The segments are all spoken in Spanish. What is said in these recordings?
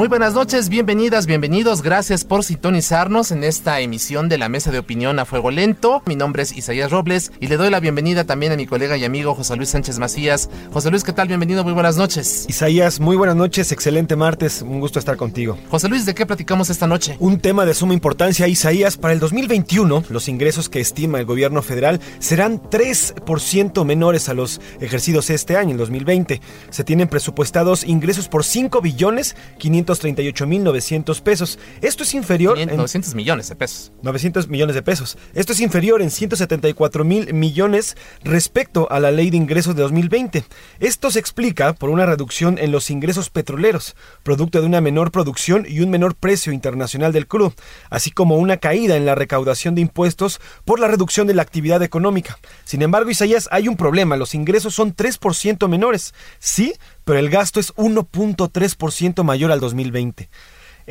Muy buenas noches, bienvenidas, bienvenidos, gracias por sintonizarnos en esta emisión de la Mesa de Opinión a Fuego Lento. Mi nombre es Isaías Robles y le doy la bienvenida también a mi colega y amigo José Luis Sánchez Macías. José Luis, ¿qué tal? Bienvenido, muy buenas noches. Isaías, muy buenas noches, excelente martes, un gusto estar contigo. José Luis, ¿de qué platicamos esta noche? Un tema de suma importancia, Isaías, para el 2021 los ingresos que estima el gobierno federal serán 3% menores a los ejercidos este año, el 2020. Se tienen presupuestados ingresos por 5 billones 500 938 pesos. Esto es inferior... en 900 millones de pesos. 900 millones de pesos. Esto es inferior en 174 mil millones respecto a la ley de ingresos de 2020. Esto se explica por una reducción en los ingresos petroleros, producto de una menor producción y un menor precio internacional del crudo, así como una caída en la recaudación de impuestos por la reducción de la actividad económica. Sin embargo, Isaías, hay un problema. Los ingresos son 3% menores. Sí, pero el gasto es 1.3% mayor al 2020.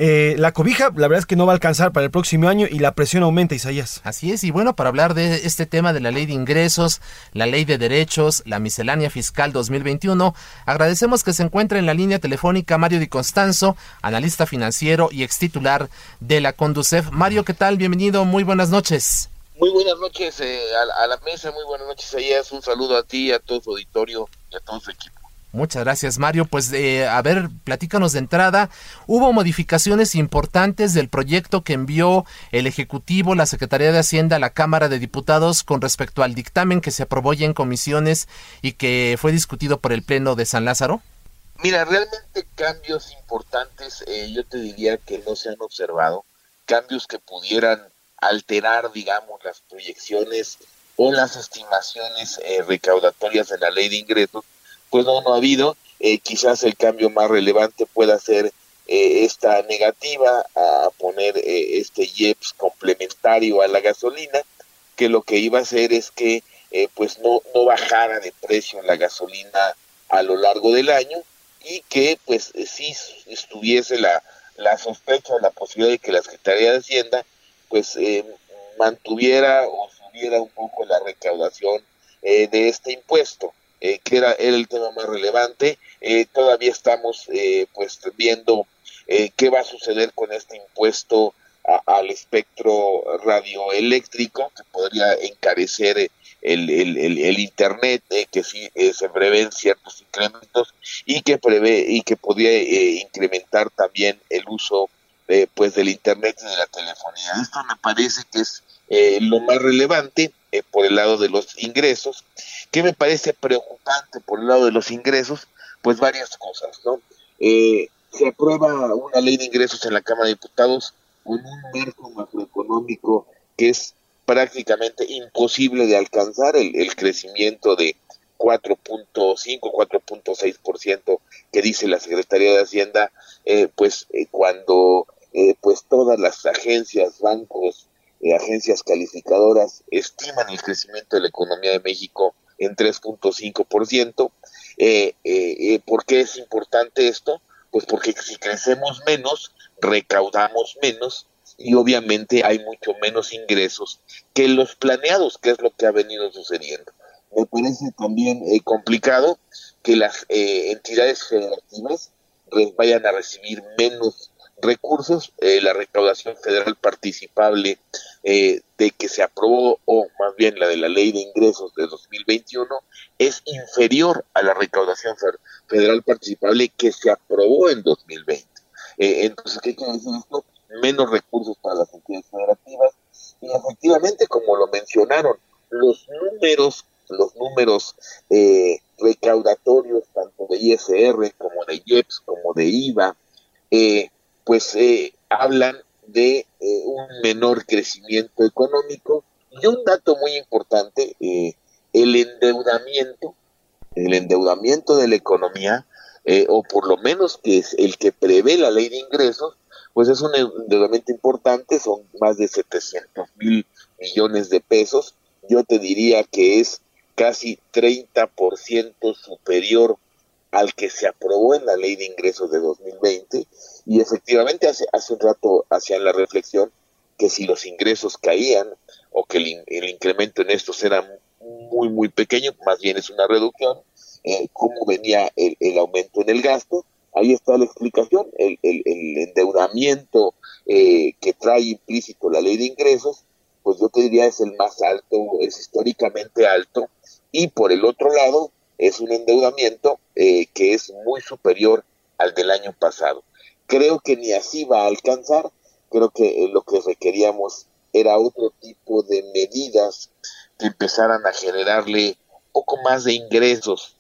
Eh, la cobija, la verdad es que no va a alcanzar para el próximo año y la presión aumenta, Isaías. Así es, y bueno, para hablar de este tema de la ley de ingresos, la ley de derechos, la miscelánea fiscal 2021, agradecemos que se encuentre en la línea telefónica Mario Di Constanzo, analista financiero y ex titular de la Conducef. Mario, ¿qué tal? Bienvenido, muy buenas noches. Muy buenas noches eh, a, a, la mesa, muy buenas noches, Isaías. Un saludo a ti, a todo su auditorio y a todo su equipo. Muchas gracias, Mario. Pues, eh, a ver, platícanos de entrada. Hubo modificaciones importantes del proyecto que envió el Ejecutivo, la Secretaría de Hacienda, a la Cámara de Diputados con respecto al dictamen que se aprobó ya en comisiones y que fue discutido por el Pleno de San Lázaro. Mira, realmente cambios importantes, eh, yo te diría que no se han observado. Cambios que pudieran alterar, digamos, las proyecciones o las estimaciones eh, recaudatorias de la ley de ingresos pues no, ha habido. Eh, quizás el cambio más relevante pueda ser eh, esta negativa a poner eh, este IEPS complementario a la gasolina, que lo que iba a hacer es que pues no, no bajara de precio la gasolina a lo largo del año y que pues sí estuviese la, la sospecha o la posibilidad de que la Secretaría de Hacienda pues mantuviera o subiera un poco la recaudación de este impuesto. Eh, que era, el tema más relevante. Eh, todavía estamos eh, pues viendo qué va a suceder con este impuesto al espectro radioeléctrico, que podría encarecer el, el, Internet, que sí se prevén ciertos incrementos y que prevé y que podría incrementar también el uso pues del Internet y de la telefonía. Esto me parece que es lo más relevante por el lado de los ingresos ¿Qué me parece preocupante por el lado de los ingresos? Pues varias cosas, ¿no? Eh, se aprueba una ley de ingresos en la Cámara de Diputados con un marco macroeconómico que es prácticamente imposible de alcanzar el, el crecimiento de 4.5, 4.6% que dice la Secretaría de Hacienda, eh, pues eh, cuando eh, pues todas las agencias, bancos, eh, agencias calificadoras estiman el crecimiento de la economía de México en 3.5%. Eh, eh, eh, ¿Por qué es importante esto? Pues porque si crecemos menos, recaudamos menos y obviamente hay mucho menos ingresos que los planeados, que es lo que ha venido sucediendo. Me parece también complicado que las eh, entidades federativas vayan a recibir menos recursos. la recaudación federal participable eh, de que se aprobó, o más bien la de la ley de ingresos de 2021, es inferior a la recaudación federal participable que se aprobó en 2020. Eh, entonces, ¿qué quiere decir esto? Menos recursos para las entidades federativas. Y efectivamente, como lo mencionaron, los números, los números eh, recaudatorios, tanto de ISR como de IEPS, como de IVA, pues hablan de eh, un menor crecimiento económico. Y un dato muy importante, eh, el endeudamiento, el endeudamiento de la economía, eh, o por lo menos que es el que prevé la ley de ingresos, pues es un endeudamiento importante, son más de 700 mil millones de pesos, yo te diría que es casi 30% superior al que se aprobó en la ley de ingresos de 2020 y efectivamente hace, hace un rato hacían la reflexión que si los ingresos caían o que el, incremento en estos era muy muy pequeño, más bien es una reducción, eh, cómo venía el, aumento en el gasto, ahí está la explicación, el, endeudamiento eh, que trae implícito la ley de ingresos, pues yo te diría es el más alto, es históricamente alto, y por el otro lado, es un endeudamiento eh, que es muy superior al del año pasado. Creo que ni así va a alcanzar, creo que eh, lo que requeríamos era otro tipo de medidas que empezaran a generarle poco más de ingresos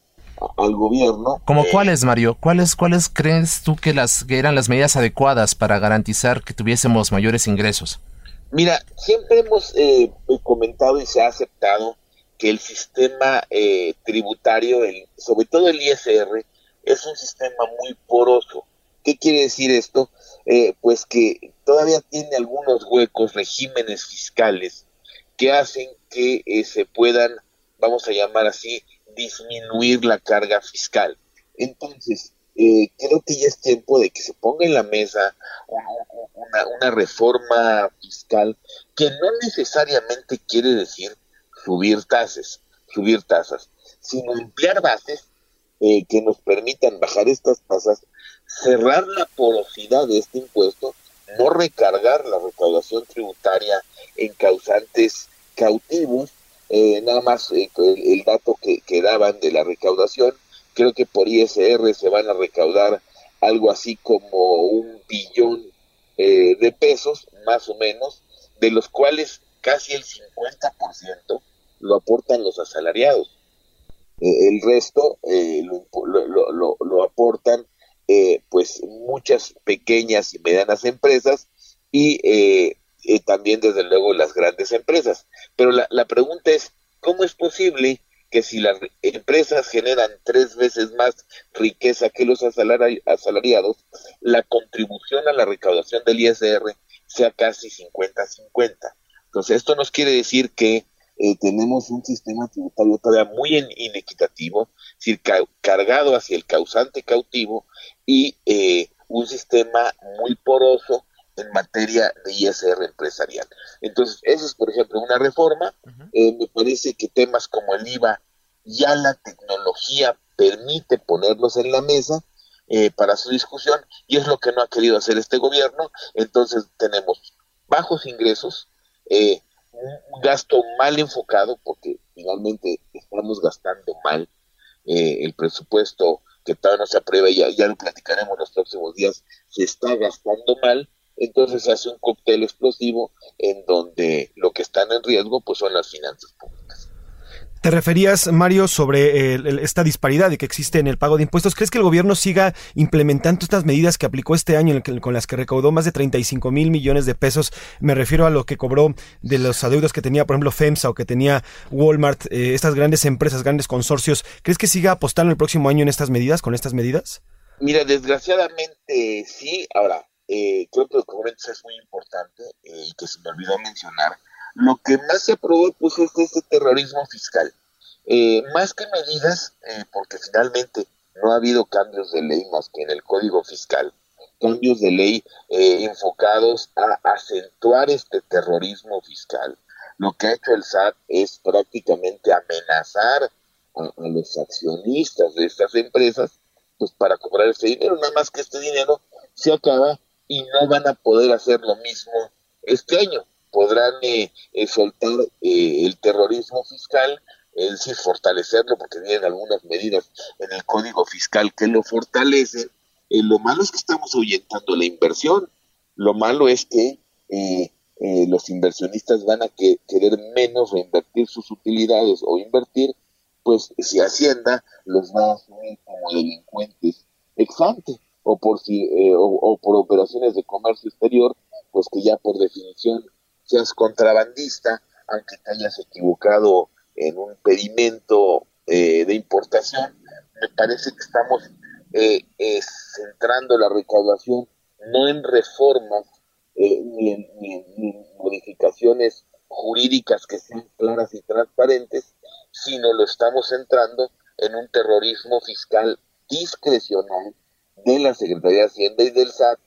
al gobierno. ¿Como eh, cuáles, Mario? ¿Cuáles, ¿Cuáles crees tú que, las, que eran las medidas adecuadas para garantizar que tuviésemos mayores ingresos? Mira, siempre hemos comentado y se ha aceptado que el sistema eh, tributario, el, sobre todo el ISR, es un sistema muy poroso. ¿Qué quiere decir esto? Eh, pues que todavía tiene algunos huecos, regímenes fiscales, que hacen que eh, se puedan, vamos a llamar así, disminuir la carga fiscal. Entonces, creo que ya es tiempo de que se ponga en la mesa una, una reforma fiscal que no necesariamente quiere decir subir tasas, subir tasas, sino emplear bases eh, que nos permitan bajar estas tasas, cerrar la porosidad de este impuesto, no recargar la recaudación tributaria en causantes cautivos, eh, nada más eh, el, dato que, que, daban de la recaudación, creo que por ISR se van a recaudar algo así como un billón de pesos, más o menos, de los cuales casi el 50% lo aportan los asalariados. Eh, el resto eh, lo, lo, aportan eh, pues muchas pequeñas y medianas empresas y también desde luego las grandes empresas. Pero la, la pregunta es, ¿cómo es posible que si las empresas generan tres veces más riqueza que los asalariados, la contribución a la recaudación del ISR sea casi 50-50? Entonces, esto nos quiere decir que eh, tenemos un sistema tributario todavía muy inequitativo, es decir, cargado hacia el causante cautivo y eh, un sistema muy poroso en materia de ISR empresarial. Entonces, eso es, por ejemplo, una reforma. Eh, me parece que temas como el IVA, ya la tecnología permite ponerlos en la mesa para su discusión y es lo que no ha querido hacer este gobierno. Entonces, tenemos bajos ingresos, eh, un gasto mal enfocado, porque finalmente estamos gastando mal eh, el presupuesto que todavía no se aprueba, ya, ya lo platicaremos los próximos días, se está gastando mal, entonces se hace un cóctel explosivo en donde lo que están en riesgo pues son las finanzas públicas. Te referías, Mario, sobre esta disparidad que existe en el pago de impuestos. ¿Crees que el gobierno siga implementando estas medidas que aplicó este año con las que recaudó más de 35 mil millones de pesos? Me refiero a lo que cobró de los adeudos que tenía, por ejemplo, FEMSA o que tenía Walmart, eh, estas grandes empresas, grandes consorcios. ¿Crees que siga apostando el próximo año en estas medidas, con estas medidas? Mira, desgraciadamente sí. Ahora, eh, creo que lo que es muy importante eh, y que se me olvidó mencionar lo que más se aprobó pues es este terrorismo fiscal. Eh, más que medidas, eh, porque finalmente no ha habido cambios de ley más que en el Código Fiscal, cambios de ley eh, enfocados a acentuar este terrorismo fiscal. Lo que ha hecho el SAT es prácticamente amenazar a, a los accionistas de estas empresas pues para cobrar ese dinero, nada más que este dinero se acaba y no van a poder hacer lo mismo este año podrán eh, eh, soltar eh, el terrorismo fiscal, es decir, fortalecerlo, porque vienen algunas medidas en el código fiscal que lo fortalecen. lo malo es que estamos ahuyentando la inversión. Lo malo es que los inversionistas van a querer menos reinvertir sus utilidades o invertir, pues si Hacienda los va a asumir como delincuentes ex o por, si, o por operaciones de comercio exterior, pues que ya por definición seas contrabandista, aunque te hayas equivocado en un pedimento eh, de importación, me parece que estamos eh, eh, centrando la recaudación no en reformas ni en, modificaciones jurídicas que sean claras y transparentes, sino lo estamos centrando en un terrorismo fiscal discrecional de la Secretaría de Hacienda y del SAT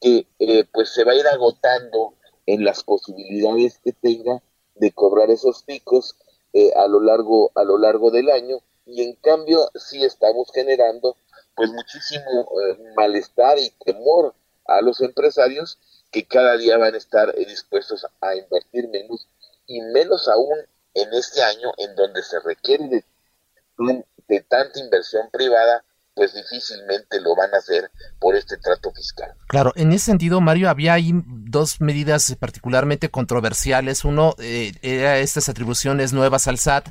que pues se va a ir agotando en las posibilidades que tenga de cobrar esos picos eh, a lo largo a lo largo del año. Y en cambio sí estamos generando pues muchísimo eh, malestar y temor a los empresarios que cada día van a estar eh, dispuestos a invertir menos y menos aún en este año en donde se requiere de, de tanta inversión privada pues difícilmente lo van a hacer por este trato fiscal. Claro, en ese sentido, Mario, había ahí dos medidas particularmente controversiales. Uno eh, era estas atribuciones nuevas al SAT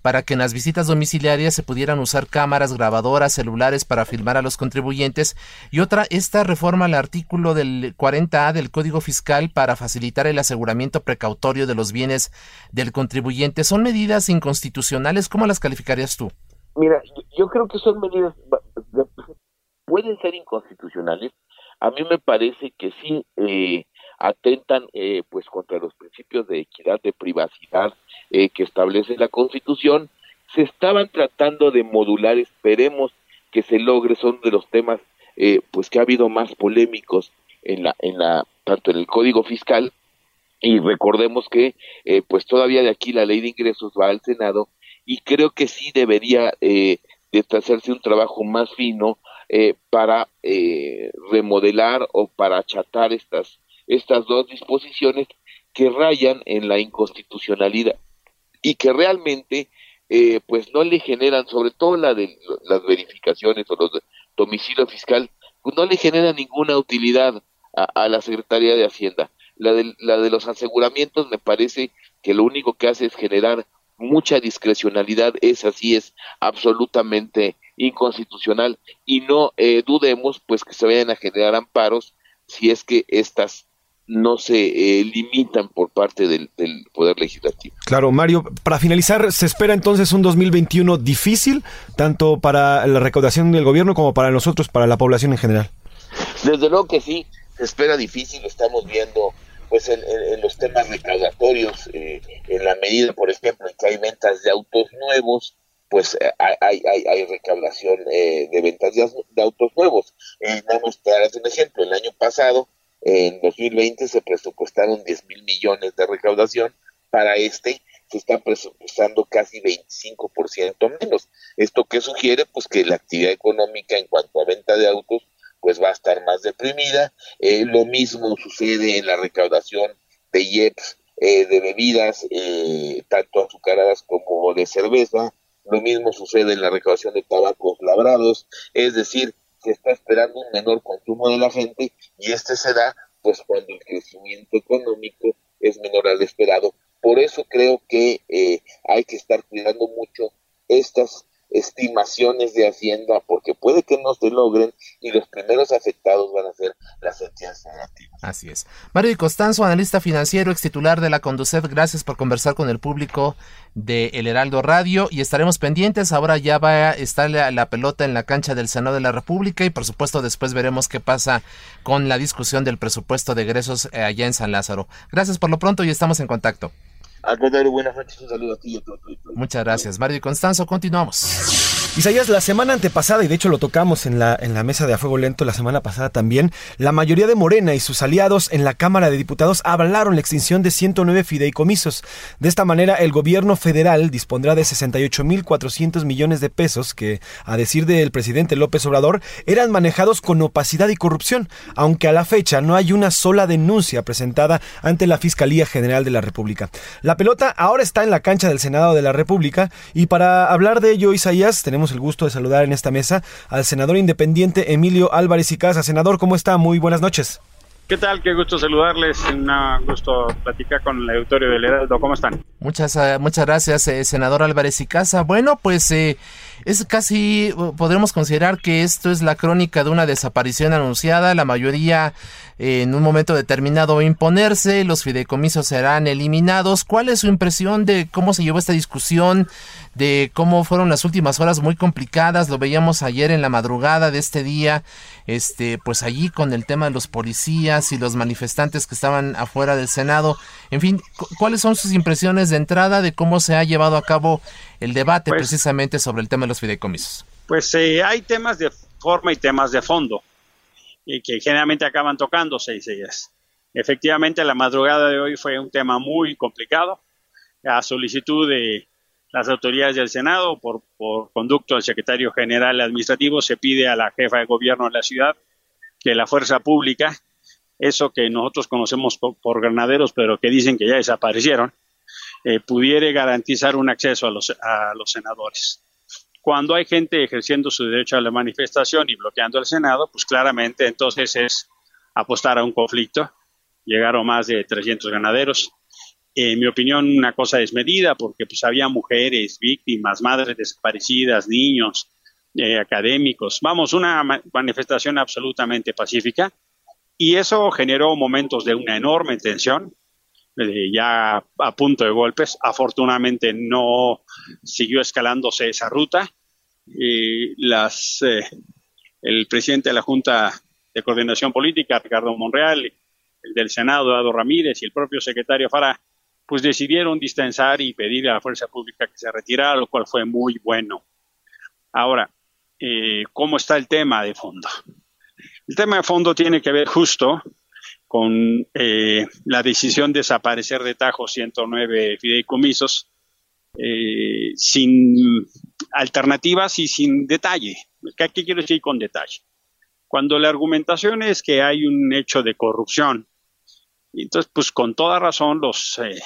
para que en las visitas domiciliarias se pudieran usar cámaras grabadoras, celulares para filmar a los contribuyentes y otra, esta reforma al artículo del 40A del Código Fiscal para facilitar el aseguramiento precautorio de los bienes del contribuyente. ¿Son medidas inconstitucionales? ¿Cómo las calificarías tú? Mira, yo creo que son medidas, pueden ser inconstitucionales. A mí me parece que sí eh, atentan eh, pues contra los principios de equidad, de privacidad eh, que establece la Constitución. Se estaban tratando de modular, esperemos que se logre, son de los temas pues que ha habido más polémicos en la, en la, tanto en el Código Fiscal y recordemos que pues todavía de aquí la ley de ingresos va al Senado y creo que sí debería eh, de hacerse un trabajo más fino eh, para eh, remodelar o para achatar estas, estas dos disposiciones que rayan en la inconstitucionalidad y que realmente eh, pues no le generan, sobre todo la de las verificaciones o los domicilio fiscal, pues no le genera ninguna utilidad a, a, la Secretaría de Hacienda. La de, la de los aseguramientos me parece que lo único que hace es generar mucha discrecionalidad, esa sí es absolutamente inconstitucional y no eh, dudemos pues que se vayan a generar amparos si es que estas no se eh, limitan por parte del, del, Poder Legislativo. Claro, Mario, para finalizar, ¿se espera entonces un 2021 difícil, tanto para la recaudación del gobierno como para nosotros, para la población en general? Desde luego que sí, se espera difícil, estamos viendo en, los temas recaudatorios, eh, en la medida, por ejemplo, en que hay ventas de autos nuevos, pues eh, hay, hay, hay recaudación eh, de ventas de, autos nuevos. nada más para un ejemplo, el año pasado, en 2020, se presupuestaron 10 mil millones de recaudación, para este se está presupuestando casi 25% menos. ¿Esto qué sugiere? Pues que la actividad económica en cuanto a venta de autos pues va a estar más deprimida. Eh, lo mismo sucede en la recaudación de IEPS eh, de bebidas, eh, tanto azucaradas como de cerveza. Lo mismo sucede en la recaudación de tabacos labrados. Es decir, se está esperando un menor consumo de la gente y este se da pues cuando el crecimiento económico es menor al esperado. Por eso creo que hay que estar cuidando mucho estas estimaciones de Hacienda, porque puede que no se logren y los primeros afectados van a ser las entidades federativas. Así es. Mario y Costanzo, analista financiero, ex titular de la Conducet, gracias por conversar con el público de El Heraldo Radio y estaremos pendientes. Ahora ya va a estar la, la pelota en la cancha del Senado de la República y por supuesto después veremos qué pasa con la discusión del presupuesto de egresos eh, allá en San Lázaro. Gracias por lo pronto y estamos en contacto. Al contrario, buenas noches, un saludo a ti y a todo Muchas gracias, Mario y Constanzo. Continuamos. Isaías, la semana antepasada, y de hecho lo tocamos en la, en la mesa de A Fuego Lento la semana pasada también, la mayoría de Morena y sus aliados en la Cámara de Diputados avalaron la extinción de 109 fideicomisos. De esta manera, el gobierno federal dispondrá de 68.400 millones de pesos que, a decir del presidente López Obrador, eran manejados con opacidad y corrupción, aunque a la fecha no hay una sola denuncia presentada ante la Fiscalía General de la República. La pelota ahora está en la cancha del Senado de la República y para hablar de ello, Isaías, tenemos el gusto de saludar en esta mesa al senador independiente Emilio Álvarez y Casa. Senador, ¿cómo está? Muy buenas noches. ¿Qué tal? Qué gusto saludarles. Un gusto platicar con el auditorio del Heraldo. ¿Cómo están? Muchas, eh, muchas gracias, eh, senador Álvarez y Casa. Bueno, pues eh, es casi, podremos considerar que esto es la crónica de una desaparición anunciada. La mayoría en un momento determinado imponerse, los fideicomisos serán eliminados. ¿Cuál es su impresión de cómo se llevó esta discusión? de cómo fueron las últimas horas muy complicadas, lo veíamos ayer en la madrugada de este día, este, pues allí con el tema de los policías y los manifestantes que estaban afuera del Senado. En fin, ¿cuáles son sus impresiones de entrada de cómo se ha llevado a cabo el debate pues precisamente sobre el tema de los fideicomisos? Pues eh, hay temas de forma y temas de fondo, y que generalmente acaban tocándose, y Efectivamente, la madrugada de hoy fue un tema muy complicado. A solicitud de las autoridades del Senado, por, conducto del secretario general administrativo, se pide a la jefa de gobierno de la ciudad que la fuerza pública, eso que nosotros conocemos por, granaderos, pero que dicen que ya desaparecieron, eh, pudiera garantizar un acceso a los, a los senadores. Cuando hay gente ejerciendo su derecho a la manifestación y bloqueando el Senado, pues claramente entonces es apostar a un conflicto. Llegaron más de 300 ganaderos, en mi opinión, una cosa desmedida, porque pues había mujeres, víctimas, madres desaparecidas, niños, eh, académicos. Vamos, una manifestación absolutamente pacífica. Y eso generó momentos de una enorme tensión, eh, ya a punto de golpes. Afortunadamente no siguió escalándose esa ruta. las, eh, el presidente de la Junta de Coordinación Política, Ricardo Monreal, el del Senado, Eduardo Ramírez, y el propio secretario Fara pues decidieron distanciar y pedir a la fuerza pública que se retirara, lo cual fue muy bueno. Ahora, eh, ¿cómo está el tema de fondo? El tema de fondo tiene que ver justo con eh, la decisión de desaparecer de Tajo 109 fideicomisos eh, sin alternativas y sin detalle. ¿Qué quiero decir con detalle? Cuando la argumentación es que hay un hecho de corrupción entonces, pues con toda razón, los, eh,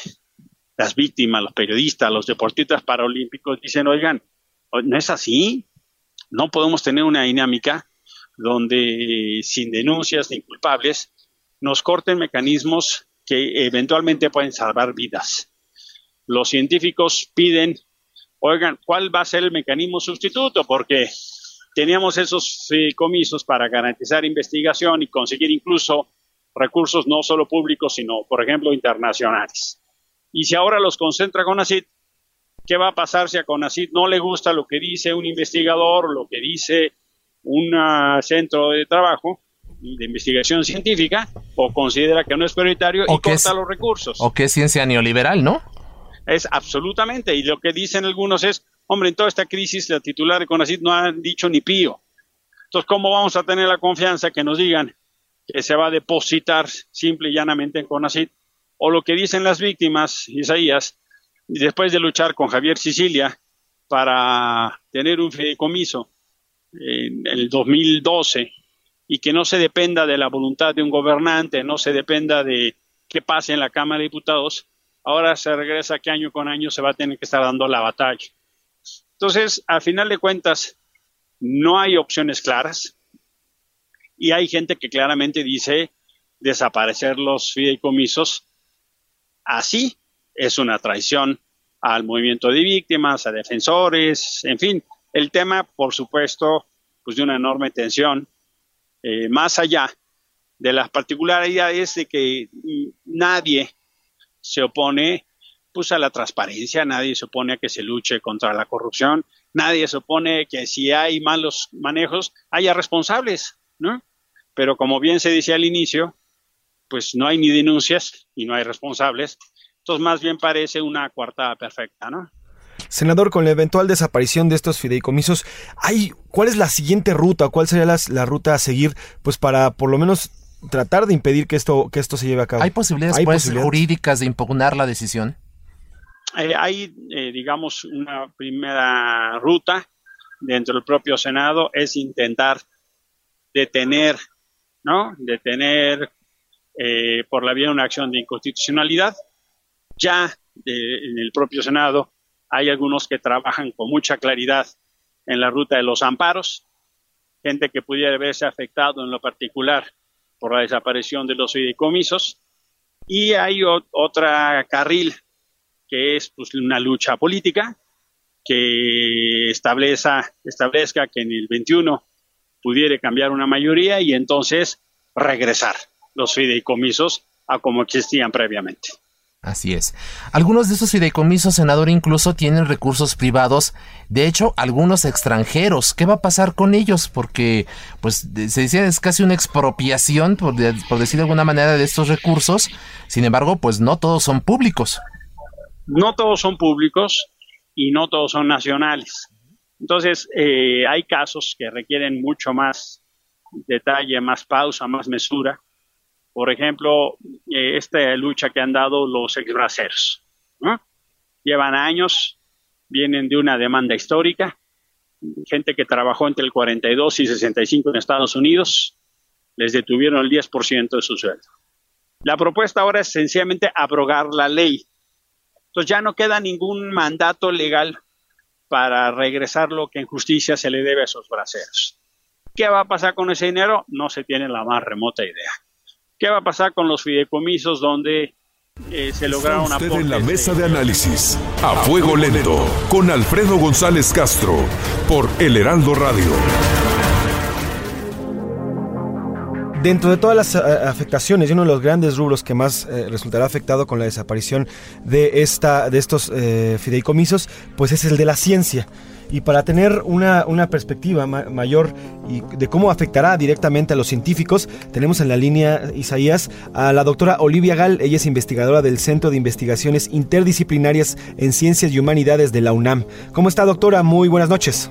las víctimas, los periodistas, los deportistas paralímpicos dicen, oigan, no es así, no podemos tener una dinámica donde sin denuncias ni culpables nos corten mecanismos que eventualmente pueden salvar vidas. Los científicos piden, oigan, ¿cuál va a ser el mecanismo sustituto? Porque teníamos esos comisos para garantizar investigación y conseguir incluso recursos no solo públicos, sino, por ejemplo, internacionales. Y si ahora los concentra CONACIT, ¿qué va a pasar si a CONACIT no le gusta lo que dice un investigador, lo que dice un centro de trabajo de investigación científica, o considera que no es prioritario y corta los recursos? O que es ciencia neoliberal, ¿no? Es absolutamente. Y lo que dicen algunos es, hombre, en toda esta crisis la titular de CONACIT no ha dicho ni pío. Entonces, ¿cómo vamos a tener la confianza que nos digan que se va a depositar simple y llanamente en CONACIT, o lo que dicen las víctimas, Isaías, después de luchar con Javier Sicilia para tener un fideicomiso en el 2012 y que no se dependa de la voluntad de un gobernante, no se dependa de qué pase en la Cámara de Diputados, ahora se regresa que año con año se va a tener que estar dando la batalla. Entonces, al final de cuentas, no hay opciones claras, y hay gente que claramente dice desaparecer los fideicomisos. Así es una traición al movimiento de víctimas, a defensores, en fin, el tema, por supuesto, pues de una enorme tensión, eh, más allá de las particularidades de que nadie se opone pues a la transparencia, nadie se opone a que se luche contra la corrupción, nadie se opone que si hay malos manejos haya responsables. ¿no? Pero como bien se dice al inicio, pues no hay ni denuncias y no hay responsables. Entonces más bien parece una coartada perfecta, ¿no? Senador, con la eventual desaparición de estos fideicomisos, ¿hay, ¿cuál es la siguiente ruta? ¿Cuál sería la, ruta a seguir pues para por lo menos tratar de impedir que esto, que esto se lleve a cabo? ¿Hay posibilidades, pues, jurídicas de impugnar la decisión? Eh, hay, eh, digamos, una primera ruta dentro del propio Senado es intentar detener, ¿no? Detener eh, por la vía de una acción de inconstitucionalidad. Ya en el propio Senado hay algunos que trabajan con mucha claridad en la ruta de los amparos, gente que pudiera verse afectado en lo particular por la desaparición de los fideicomisos, y hay otra carril que es pues, una lucha política que establezca, establezca que en el 21 pudiera cambiar una mayoría y entonces regresar los fideicomisos a como existían previamente. Así es. Algunos de esos fideicomisos, senador, incluso tienen recursos privados, de hecho, algunos extranjeros. ¿Qué va a pasar con ellos? Porque, pues, se decía es casi una expropiación, por, por decir de alguna manera, de estos recursos. Sin embargo, pues no todos son públicos. No todos son públicos y no todos son nacionales. Entonces, eh, hay casos que requieren mucho más detalle, más pausa, más mesura. Por ejemplo, eh, esta lucha que han dado los exbraceros. Llevan años, vienen de una demanda histórica, gente que trabajó entre el 42 y 65 en Estados Unidos, les detuvieron el 10% de su sueldo. La propuesta ahora es sencillamente abrogar la ley entonces ya no queda ningún mandato legal para regresar lo que en justicia se le debe a esos braceros. ¿Qué va a pasar con ese dinero? No se tiene la más remota idea. ¿Qué va a pasar con los fideicomisos donde eh, se lograron usted en la mesa de análisis a fuego lento con Alfredo González Castro por El Heraldo Radio. Dentro de todas las eh, afectaciones y uno de los grandes rubros que más eh, resultará afectado con la desaparición de, esta, de estos eh, fideicomisos, pues es el de la ciencia. Y para tener una, una perspectiva mayor y de cómo afectará directamente a los científicos, tenemos en la línea, Isaías, a la doctora Olivia Gal. Ella es investigadora del Centro de Investigaciones Interdisciplinarias en Ciencias y Humanidades de la UNAM. ¿Cómo está, doctora? Muy buenas noches.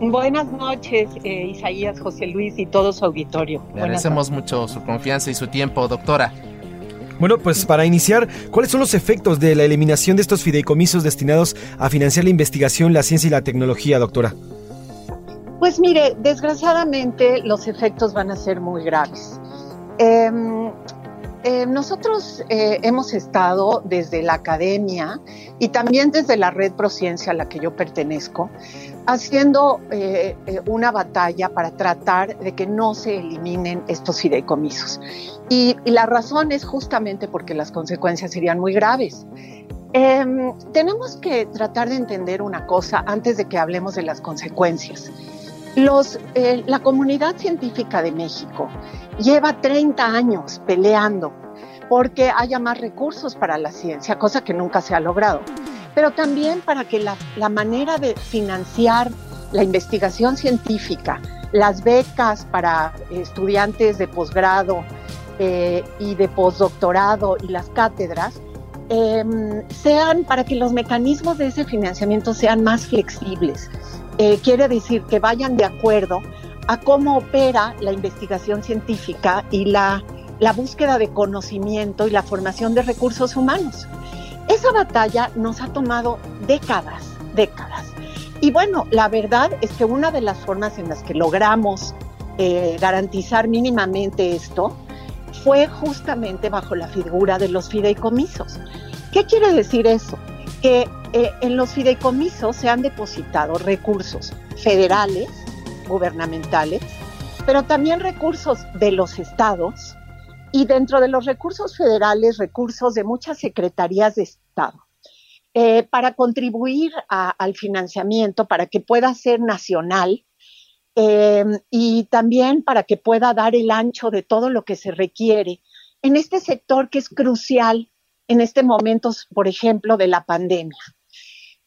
Buenas noches, eh, Isaías, José Luis y todo su auditorio. Le agradecemos mucho su confianza y su tiempo, doctora. Bueno, pues para iniciar, ¿cuáles son los efectos de la eliminación de estos fideicomisos destinados a financiar la investigación, la ciencia y la tecnología, doctora? Pues mire, desgraciadamente los efectos van a ser muy graves. Em, eh, nosotros eh, hemos estado desde la academia y también desde la red Prociencia a la que yo pertenezco, haciendo eh, una batalla para tratar de que no se eliminen estos fideicomisos. Y, la razón es justamente porque las consecuencias serían muy graves. Em, tenemos que tratar de entender una cosa antes de que hablemos de las consecuencias. Los, eh, la comunidad científica de México lleva 30 años peleando porque haya más recursos para la ciencia, cosa que nunca se ha logrado pero también para que la, manera de financiar la investigación científica, las becas para estudiantes de posgrado eh, y de postdoctorado y las cátedras, em, sean para que los mecanismos de ese financiamiento sean más flexibles. Eh, quiere decir que vayan de acuerdo a cómo opera la investigación científica y la búsqueda de conocimiento y la formación de recursos humanos. Esa batalla nos ha tomado décadas, décadas. Y bueno, la verdad es que una de las formas en las que logramos eh, garantizar mínimamente esto fue justamente bajo la figura de los fideicomisos. ¿Qué quiere decir eso? Que eh, en los fideicomisos se han depositado recursos federales, gubernamentales, pero también recursos de los estados, y dentro de los recursos federales, recursos de muchas secretarías de Estado, eh, para contribuir al financiamiento, para que pueda ser nacional eh, y también para que pueda dar el ancho de todo lo que se requiere. En este sector que es crucial en este momento, por ejemplo, de la pandemia.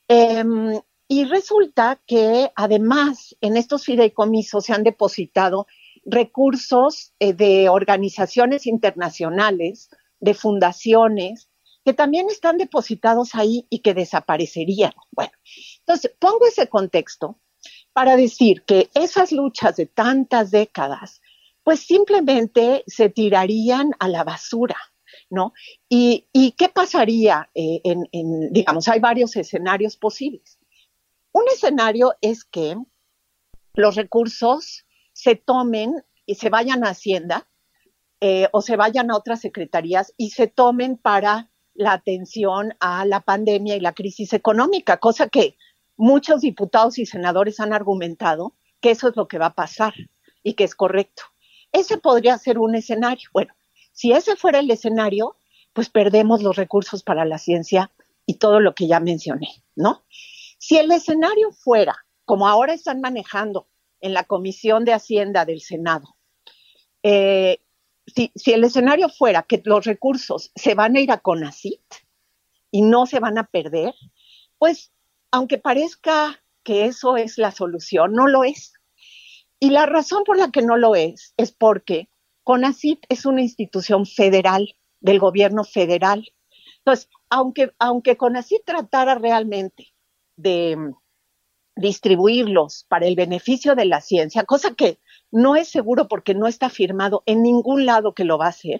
Em, y resulta que además en estos fideicomisos se han depositado recursos eh, de organizaciones internacionales, de fundaciones, que también están depositados ahí y que desaparecerían. Bueno, entonces pongo ese contexto para decir que esas luchas de tantas décadas, pues simplemente se tirarían a la basura, ¿no? ¿Y, qué pasaría eh, en, en, digamos, hay varios escenarios posibles. Un escenario es que los recursos se tomen y se vayan a Hacienda eh, o se vayan a otras secretarías y se tomen para la atención a la pandemia y la crisis económica, cosa que muchos diputados y senadores han argumentado que eso es lo que va a pasar y que es correcto. Ese podría ser un escenario. Bueno, si ese fuera el escenario, pues perdemos los recursos para la ciencia y todo lo que ya mencioné, ¿no? Si el escenario fuera, como ahora están manejando en la Comisión de Hacienda del Senado, eh, si, el escenario fuera que los recursos se van a ir a CONACIT y no se van a perder, pues aunque parezca que eso es la solución, no lo es. Y la razón por la que no lo es es porque CONACIT es una institución federal del gobierno federal. Entonces, aunque, aunque CONACIT tratara realmente de mm, distribuirlos para el beneficio de la ciencia, cosa que no es seguro porque no está firmado en ningún lado que lo va a hacer.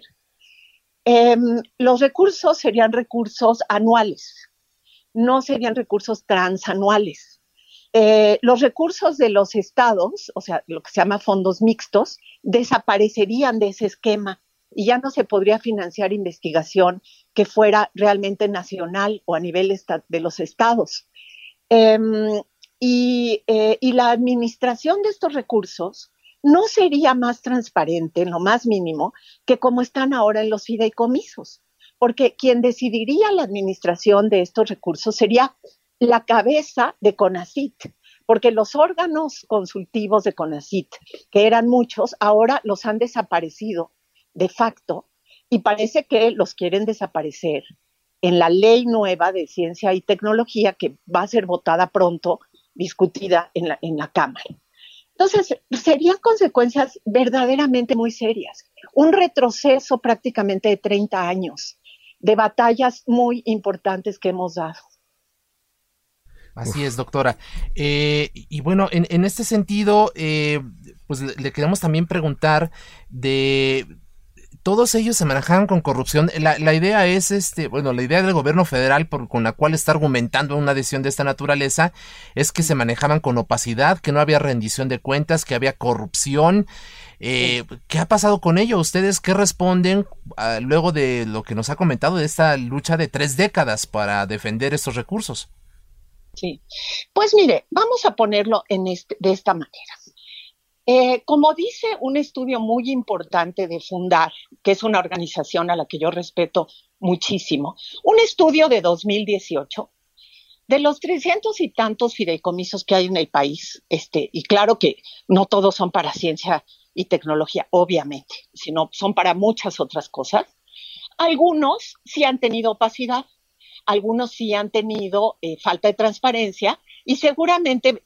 Em, los recursos serían recursos anuales, no serían recursos transanuales. Eh, los recursos de los estados, o sea, lo que se llama fondos mixtos, desaparecerían de ese esquema y ya no se podría financiar investigación que fuera realmente nacional o a nivel de los estados. Em, y, eh, y la administración de estos recursos no sería más transparente en lo más mínimo que como están ahora en los fideicomisos, porque quien decidiría la administración de estos recursos sería la cabeza de CONACIT, porque los órganos consultivos de CONACIT, que eran muchos, ahora los han desaparecido de facto y parece que los quieren desaparecer en la ley nueva de ciencia y tecnología que va a ser votada pronto, discutida en la, en la Cámara. Entonces, serían consecuencias verdaderamente muy serias. Un retroceso prácticamente de 30 años de batallas muy importantes que hemos dado. Así es, doctora. Eh, y bueno, en, este sentido, eh, pues le queremos también preguntar de todos ellos se manejaban con corrupción. La, idea es, este, bueno, la idea del gobierno federal con la cual está argumentando una decisión de esta naturaleza es que se manejaban con opacidad, que no había rendición de cuentas, que había corrupción. Eh, ¿Qué ha pasado con ello? ¿Ustedes qué responden ah, luego de lo que nos ha comentado de esta lucha de tres décadas para defender estos recursos? Sí, pues mire, vamos a ponerlo en este, de esta manera. Eh, como dice un estudio muy importante de Fundar, que es una organización a la que yo respeto muchísimo, un estudio de 2018, de los 300 y tantos fideicomisos que hay en el país, este, y claro que no todos son para ciencia y tecnología, obviamente, sino son para muchas otras cosas, algunos sí han tenido opacidad, algunos sí han tenido eh, falta de transparencia y seguramente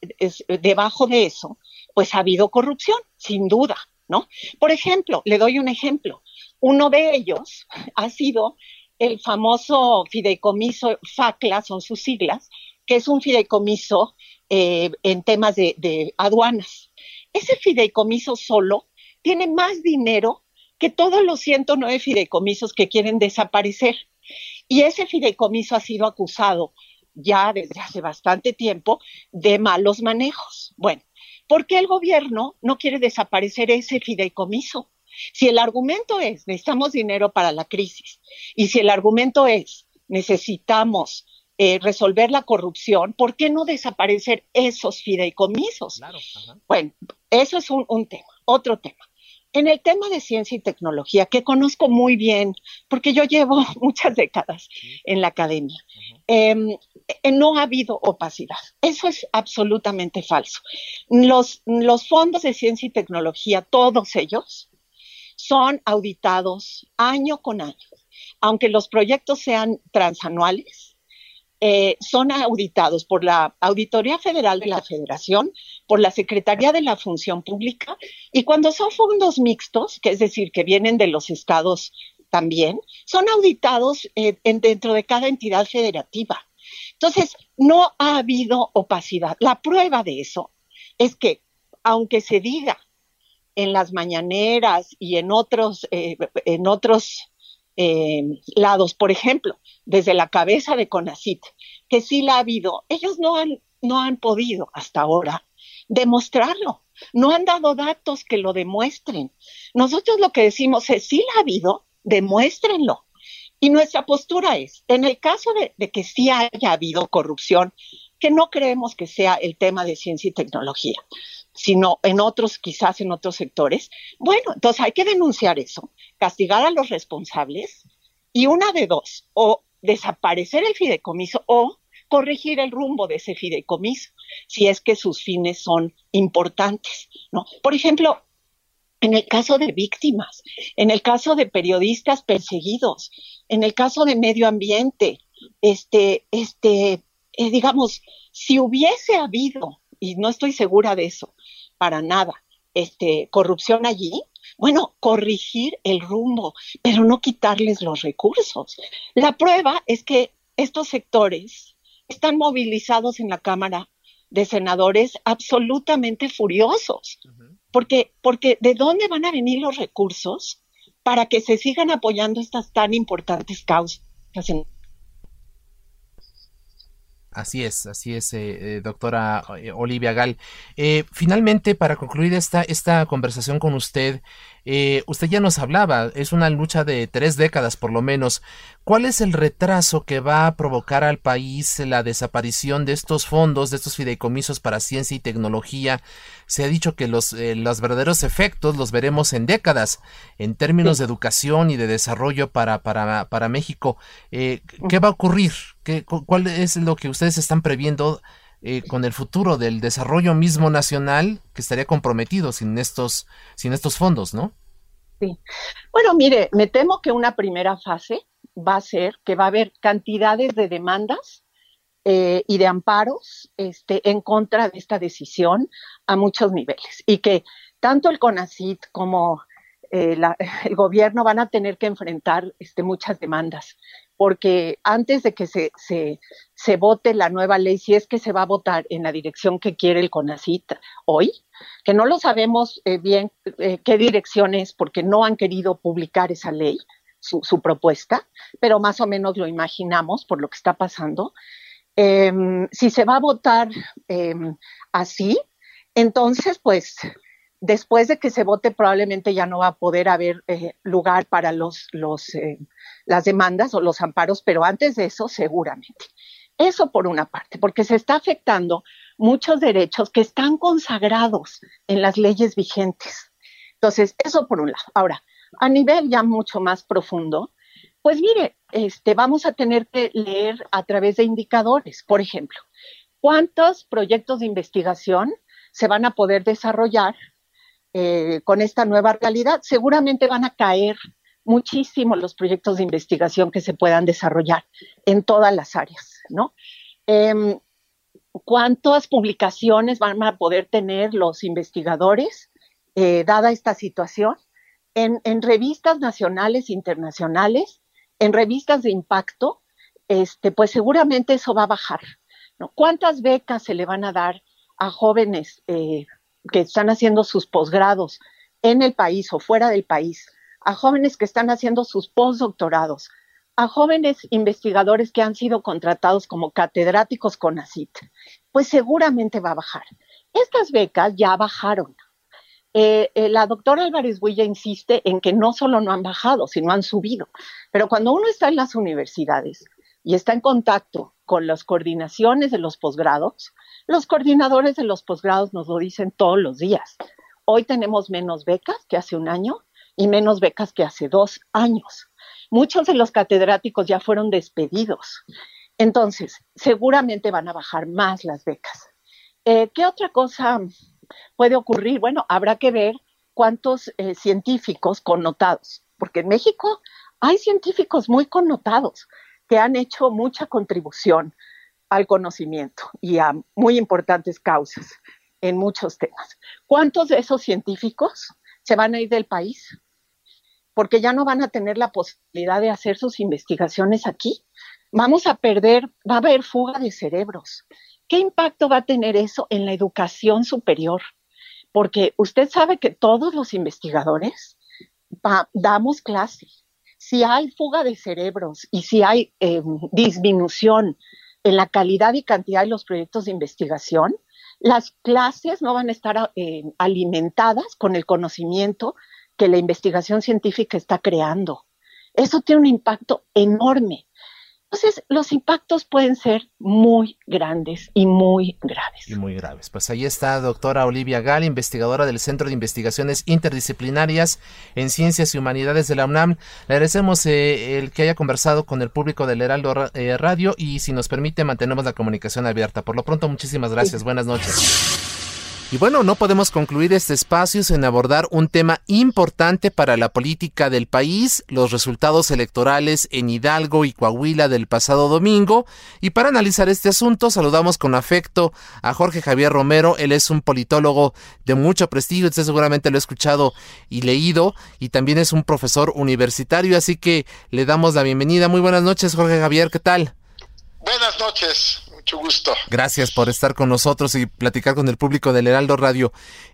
debajo de eso pues ha habido corrupción, sin duda, ¿no? Por ejemplo, le doy un ejemplo. Uno de ellos ha sido el famoso fideicomiso FACLA, son sus siglas, que es un fideicomiso eh, en temas de, de aduanas. Ese fideicomiso solo tiene más dinero que todos los 109 fideicomisos que quieren desaparecer. Y ese fideicomiso ha sido acusado ya desde hace bastante tiempo de malos manejos. Bueno, ¿Por qué el gobierno no quiere desaparecer ese fideicomiso? Si el argumento es necesitamos dinero para la crisis y si el argumento es necesitamos eh, resolver la corrupción, ¿por qué no desaparecer esos fideicomisos? bueno, eso es un tema. Otro tema. En el tema de ciencia y tecnología, que conozco muy bien, porque yo llevo muchas décadas en la academia, em, eh, no ha habido opacidad. Eso es absolutamente falso. Los, los fondos de ciencia y tecnología, todos ellos, son auditados año con año. Aunque los proyectos sean transanuales, eh, son auditados por la Auditoría Federal de la Federación, por la Secretaría de la Función Pública, y cuando son fondos mixtos, que es decir, que vienen de los estados también son auditados eh, dentro de cada entidad federativa. Entonces, no ha habido opacidad. La prueba de eso es que, aunque se diga en las mañaneras y en otros, eh, en otros eh, lados, por ejemplo, desde la cabeza de CONACIT, que sí la ha habido, ellos no han, no han podido hasta ahora demostrarlo. No han dado datos que lo demuestren. Nosotros lo que decimos es, sí la ha habido, demuéstrenlo. Y nuestra postura es, en el caso de, que sí haya habido corrupción, que no creemos que sea el tema de ciencia y tecnología, sino en otros, quizás en otros sectores, bueno, entonces hay que denunciar eso, castigar a los responsables y una de dos, o desaparecer el fideicomiso o corregir el rumbo de ese fideicomiso, si es que sus fines son importantes, ¿no? Por ejemplo, en el caso de víctimas, en el caso de periodistas perseguidos, en el caso de medio ambiente, este, este, eh, digamos, si hubiese habido, y no estoy segura de eso, para nada, este, corrupción allí, bueno, corregir el rumbo, pero no quitarles los recursos. La prueba es que estos sectores están movilizados en la Cámara de Senadores absolutamente furiosos porque, porque ¿de dónde van a venir los recursos para que se sigan apoyando estas tan importantes causas? Así es, así es, eh, eh, doctora eh, Olivia Gal. finalmente, para concluir esta, esta conversación con usted, eh, usted ya nos hablaba, es una lucha de tres décadas por lo menos. ¿Cuál es el retraso que va a provocar al país la desaparición de estos fondos, de estos fideicomisos para ciencia y tecnología? Se ha dicho que los, eh, los verdaderos efectos los veremos en décadas en términos de educación y de desarrollo para, para, para México. Eh, ¿Qué va a ocurrir? ¿Qué, ¿Cuál es lo que ustedes están previendo? Eh, con el futuro del desarrollo mismo nacional que estaría comprometido sin estos, sin estos fondos, ¿no? Sí. Bueno, mire, me temo que una primera fase va a ser que va a haber cantidades de demandas eh, y de amparos este, en contra de esta decisión a muchos niveles y que tanto el CONACIT como eh, el gobierno van a tener que enfrentar este, muchas demandas porque antes de que se, se, vote la nueva ley, si es que se va a votar en la dirección que quiere el CONACIT hoy, que no lo sabemos eh, bien qué dirección es porque no han querido publicar esa ley, su, propuesta, pero más o menos lo imaginamos por lo que está pasando. Em, si se va a votar em, así, entonces, pues después de que se vote probablemente ya no va a poder haber eh, lugar para los, los, eh, las demandas o los amparos, pero antes de eso seguramente. Eso por una parte, porque se está afectando muchos derechos que están consagrados en las leyes vigentes. Entonces, eso por un lado. Ahora, a nivel ya mucho más profundo, pues mire, este, vamos a tener que leer a través de indicadores. Por ejemplo, ¿cuántos proyectos de investigación se van a poder desarrollar eh, con esta nueva realidad, seguramente van a caer muchísimo los proyectos de investigación que se puedan desarrollar en todas las áreas, ¿no? Em, ¿Cuántas publicaciones van a poder tener los investigadores eh, dada esta situación? En, revistas nacionales e internacionales, en revistas de impacto, este, pues seguramente eso va a bajar. ¿Cuántas becas se le van a dar a jóvenes eh, que están haciendo sus posgrados en el país o fuera del país, a jóvenes que están haciendo sus postdoctorados, a jóvenes investigadores que han sido contratados como catedráticos con ACIT, pues seguramente va a bajar. Estas becas ya bajaron. Eh, eh, la doctora Álvarez Huilla insiste en que no solo no han bajado, sino han subido. Pero cuando uno está en las universidades y está en contacto con las coordinaciones de los posgrados, los coordinadores de los posgrados nos lo dicen todos los días. Hoy tenemos menos becas que hace un año y menos becas que hace dos años. Muchos de los catedráticos ya fueron despedidos. Entonces, seguramente van a bajar más las becas. Eh, ¿Qué otra cosa puede ocurrir? Bueno, habrá que ver cuántos eh, científicos connotados, porque en México hay científicos muy connotados que han hecho mucha contribución al conocimiento y a muy importantes causas en muchos temas. ¿Cuántos de esos científicos se van a ir del país? porque ya no van a tener la posibilidad de hacer sus investigaciones aquí. Vamos a perder, va a haber fuga de cerebros. ¿Qué impacto va a tener eso en la educación superior? Porque usted sabe que todos los investigadores damos clase. Si hay fuga de cerebros y si hay em, disminución en la calidad y cantidad de los proyectos de investigación, las clases no van a estar eh, alimentadas con el conocimiento que la investigación científica está creando. Eso tiene un impacto enorme. Entonces, los impactos pueden ser muy grandes y muy graves. Y muy graves. Pues ahí está doctora Olivia Gal, investigadora del Centro de Investigaciones Interdisciplinarias en Ciencias y Humanidades de la UNAM. Le agradecemos eh, el que haya conversado con el público del Heraldo eh, Radio y si nos permite mantenemos la comunicación abierta. Por lo pronto, muchísimas gracias. Buenas noches. Y bueno, no podemos concluir este espacio sin abordar un tema importante para la política del país, los resultados electorales en Hidalgo y Coahuila del pasado domingo. Y para analizar este asunto, saludamos con afecto a Jorge Javier Romero. Él es un politólogo de mucho prestigio, usted seguramente lo ha escuchado y leído, y también es un profesor universitario, así que le damos la bienvenida. Muy buenas noches, Jorge Javier, ¿qué tal? Buenas noches mucho gusto. Gracias por estar con nosotros y platicar con el público del Heraldo Radio.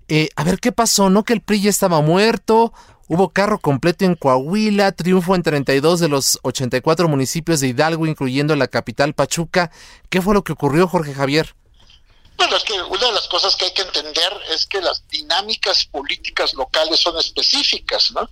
Eh, a ver, ¿qué pasó? ¿No que el PRI ya estaba muerto? Hubo carro completo en Coahuila, triunfo en 32 de los 84 municipios de Hidalgo, incluyendo la capital Pachuca. ¿Qué fue lo que ocurrió, Jorge Javier? Bueno, es que una de las cosas que hay que entender es que las dinámicas políticas locales son específicas, ¿no?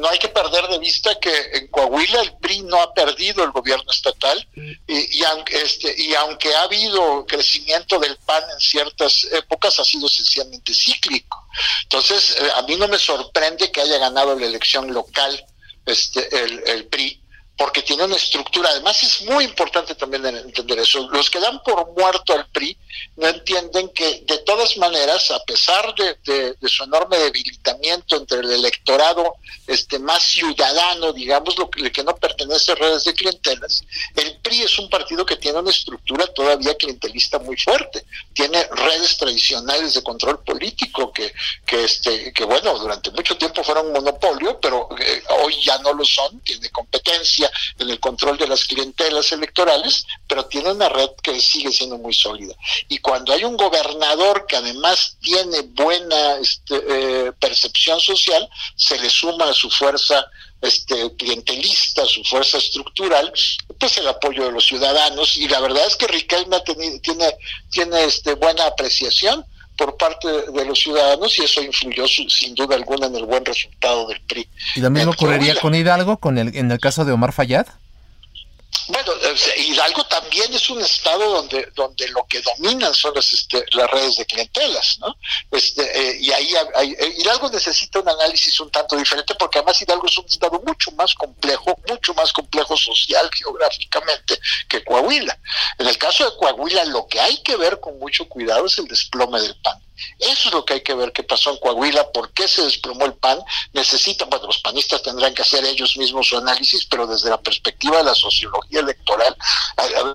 no hay que perder de vista que en Coahuila el PRI no ha perdido el gobierno estatal y, aunque, este, y aunque ha habido crecimiento del PAN en ciertas épocas, ha sido sencillamente cíclico. Entonces, eh, a mí no me sorprende que haya ganado la elección local este, el, el PRI porque tiene una estructura. Además, es muy importante también entender eso. Los que dan por muerto al PRI no entienden que, de todas maneras, a pesar de, su enorme debilitamiento entre el electorado este, más ciudadano, digamos, lo que, que no pertenece a redes de clientelas, el PRI es un partido que tiene una estructura todavía clientelista muy fuerte. Tiene redes tradicionales de control político que, que, este, que bueno, durante mucho tiempo fueron un monopolio, pero eh, hoy ya no lo son, tiene competencia en el control de las clientelas electorales, pero tiene una red que sigue siendo muy sólida. Y cuando hay un gobernador que además tiene buena este, eh, percepción social, se le suma a su fuerza este, clientelista, su fuerza estructural, pues el apoyo de los ciudadanos. Y la verdad es que Riquelme tiene, tiene, tiene este, buena apreciación por parte de los ciudadanos y eso influyó sin duda alguna en el buen resultado del PRI. ¿Y lo mismo ocurriría con Hidalgo con el, en el caso de Omar Fayad? Bueno, Hidalgo también es un estado donde donde lo que dominan son las, este, las redes de clientelas, ¿no? Este, eh, y ahí eh, Hidalgo necesita un análisis un tanto diferente porque además Hidalgo es un estado mucho más complejo, mucho más complejo social, geográficamente que Coahuila. En el caso de Coahuila lo que hay que ver con mucho cuidado es el desplome del PAN. Eso es lo que hay que ver qué pasó en Coahuila, por qué se desplomó el PAN. Necesitan, bueno, los panistas tendrán que hacer ellos mismos su análisis, pero desde la perspectiva de la sociología electoral,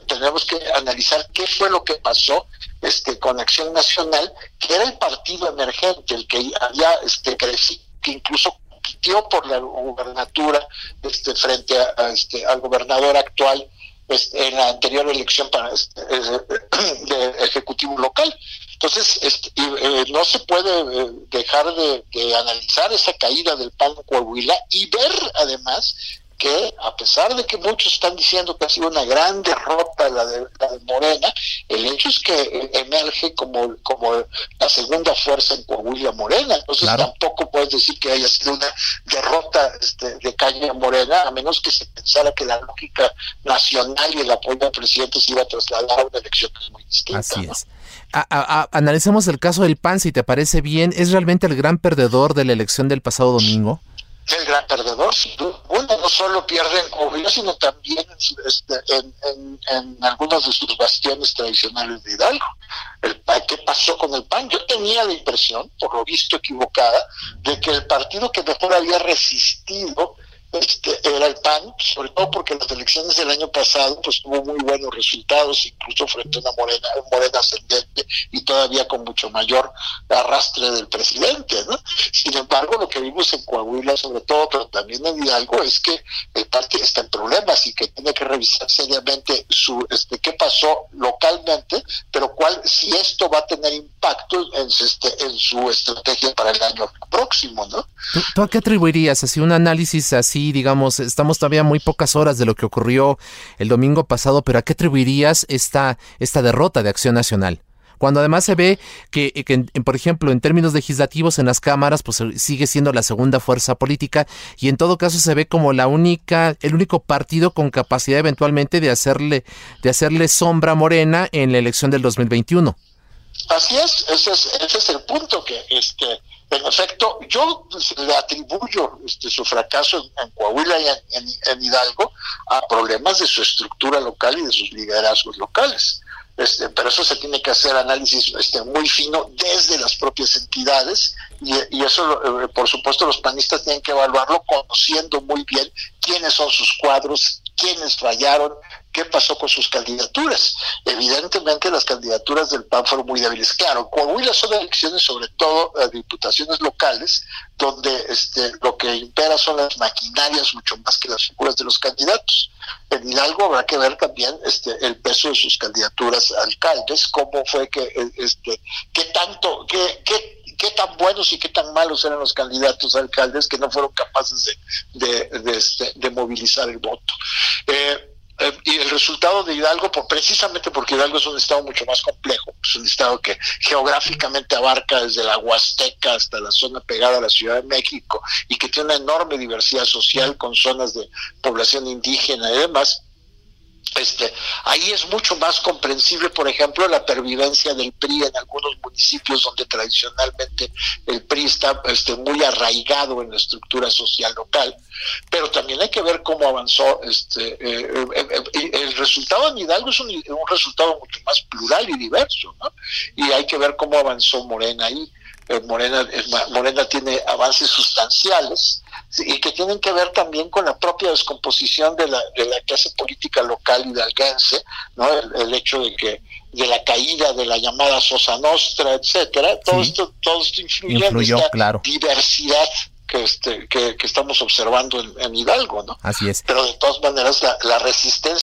tenemos que analizar qué fue lo que pasó este, con Acción Nacional, que era el partido emergente, el que había este, crecido, que incluso compitió por la gubernatura este, frente a, este, al gobernador actual este, en la anterior elección para este, de ejecutivo local. Entonces, este, eh, no se puede eh, dejar de, analizar esa caída del PAN Coahuila y ver además que a pesar de que muchos están diciendo que ha sido una gran derrota la de, Morena, el hecho es que emerge como, como la segunda fuerza en Coahuila Morena. Entonces tampoco puedes decir que haya sido una derrota este, de calle Morena, a menos que se pensara que la lógica nacional y el apoyo al presidente se iba a trasladar a una elección muy distinta. Así es analicemos el caso del PAN, si te parece bien. ¿Es realmente el gran perdedor de la elección del pasado domingo? El gran perdedor, Uno no solo pierde en Coahuila, sino también este, en, algunos de sus bastiones tradicionales de Hidalgo. El, ¿Qué pasó con el PAN? Yo tenía la impresión, por lo visto equivocada, de que el partido que mejor había resistido este, era el PAN, sobre todo porque las elecciones del año pasado pues tuvo muy buenos resultados, incluso frente a una morena, morena ascendente y todavía con mucho mayor arrastre del presidente, ¿no? Sin embargo, lo que vimos en Coahuila, sobre todo, pero también en Hidalgo, es que el partido está en problemas y que tiene que revisar seriamente su este qué pasó localmente, pero cuál si esto va a tener impacto en, este, en su estrategia para el año próximo, ¿no? ¿Tú, a qué atribuirías así un análisis así, digamos, estamos todavía muy pocas horas de lo que ocurrió el domingo pasado, pero a qué atribuirías esta esta derrota de Acción Nacional? Cuando además se ve que, por ejemplo, en términos legislativos en las cámaras, pues sigue siendo la segunda fuerza política y en todo caso se ve como la única, el único partido con capacidad eventualmente de hacerle, de hacerle sombra Morena en la elección del 2021. Así es, ese es, ese es el punto que, este, en efecto, yo le atribuyo este, su fracaso en, Coahuila y en, Hidalgo a problemas de su estructura local y de sus liderazgos locales. Este, pero eso se tiene que hacer análisis este, muy fino desde las propias entidades y, eso, eh, por supuesto, los panistas tienen que evaluarlo conociendo muy bien quiénes son sus cuadros, quiénes fallaron, qué pasó con sus candidaturas. Evidentemente las candidaturas del PAN fueron muy débiles. Claro, Coahuila son elecciones sobre todo a diputaciones locales, donde este, lo que impera son las maquinarias mucho más que las figuras de los candidatos. En Hidalgo habrá que ver también este, el peso de sus candidaturas alcaldes, cómo fue que, este, qué tanto, qué, qué qué tan buenos y qué tan malos eran los candidatos alcaldes que no fueron capaces de, de, este, de movilizar el voto. Eh, eh, y el resultado de Hidalgo, por, precisamente porque Hidalgo es un estado mucho más complejo, es un estado que geográficamente abarca desde la Huasteca hasta la zona pegada a la Ciudad de México y que tiene una enorme diversidad social con zonas de población indígena y demás, este, ahí es mucho más comprensible, por ejemplo, la pervivencia del PRI en algunos municipios donde tradicionalmente el PRI está este, muy arraigado en la estructura social local, pero también hay que ver cómo avanzó este, eh, eh, eh, el resultado en Hidalgo es un, resultado mucho más plural y diverso, ¿no? Y hay que ver cómo avanzó Morena ahí. Morena, Morena tiene avances sustanciales y que tienen que ver también con la propia descomposición de la, de la clase política local hidalguense, ¿no? El, hecho de que de la caída de la llamada Sosa Nostra, etcétera, todo esto todo esto influye en esta diversidad que, este, que, estamos observando en, Hidalgo, ¿no? Así es. Pero de todas maneras la, la resistencia